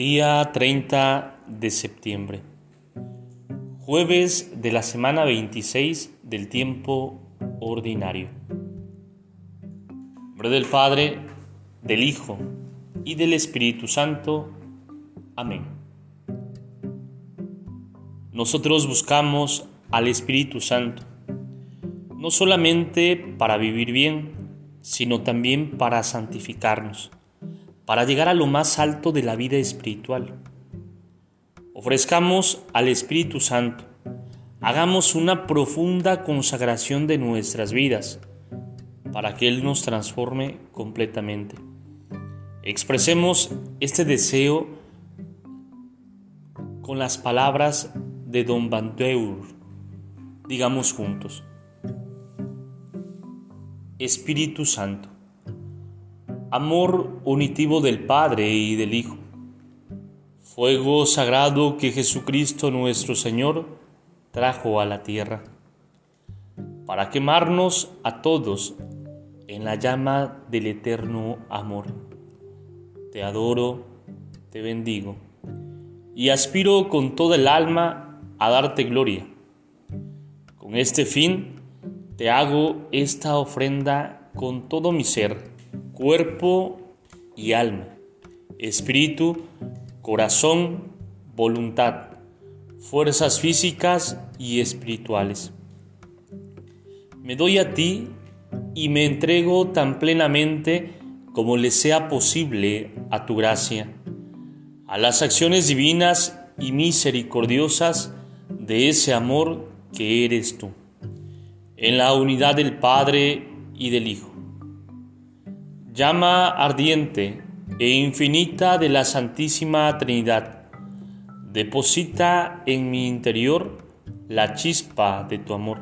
Día 30 de septiembre. Jueves de la semana 26 del tiempo ordinario. nombre del Padre, del Hijo y del Espíritu Santo. Amén. Nosotros buscamos al Espíritu Santo, no solamente para vivir bien, sino también para santificarnos para llegar a lo más alto de la vida espiritual. Ofrezcamos al Espíritu Santo, hagamos una profunda consagración de nuestras vidas para que Él nos transforme completamente. Expresemos este deseo con las palabras de Don Bandeur. Digamos juntos. Espíritu Santo amor unitivo del Padre y del Hijo. Fuego sagrado que Jesucristo nuestro Señor trajo a la tierra, para quemarnos a todos en la llama del eterno amor. Te adoro, te bendigo, y aspiro con toda el alma a darte gloria. Con este fin te hago esta ofrenda con todo mi ser cuerpo y alma, espíritu, corazón, voluntad, fuerzas físicas y espirituales. Me doy a ti y me entrego tan plenamente como le sea posible a tu gracia, a las acciones divinas y misericordiosas de ese amor que eres tú, en la unidad del Padre y del Hijo llama ardiente e infinita de la Santísima Trinidad, deposita en mi interior la chispa de tu amor,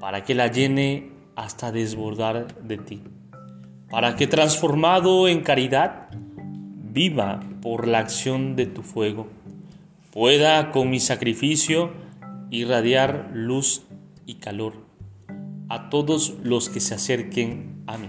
para que la llene hasta desbordar de ti, para que transformado en caridad, viva por la acción de tu fuego, pueda con mi sacrificio irradiar luz y calor a todos los que se acerquen a mí.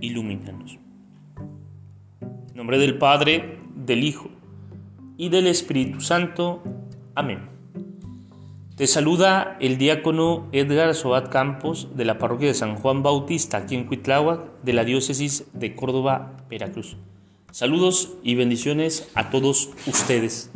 ilumínanos. En nombre del Padre, del Hijo y del Espíritu Santo. Amén. Te saluda el diácono Edgar Sobat Campos de la parroquia de San Juan Bautista, aquí en Cuitláhuac, de la diócesis de Córdoba, Veracruz. Saludos y bendiciones a todos ustedes.